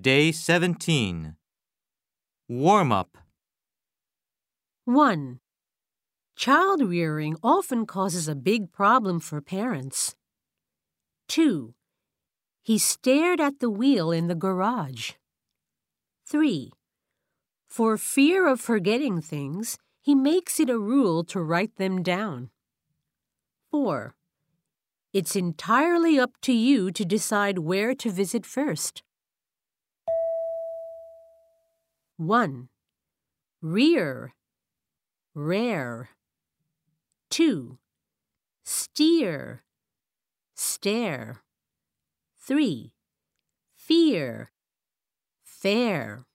Day 17. Warm up. 1. Child rearing often causes a big problem for parents. 2. He stared at the wheel in the garage. 3. For fear of forgetting things, he makes it a rule to write them down. 4. It's entirely up to you to decide where to visit first. 1. Rear, rare. 2. Steer, stare. 3. Fear, fair.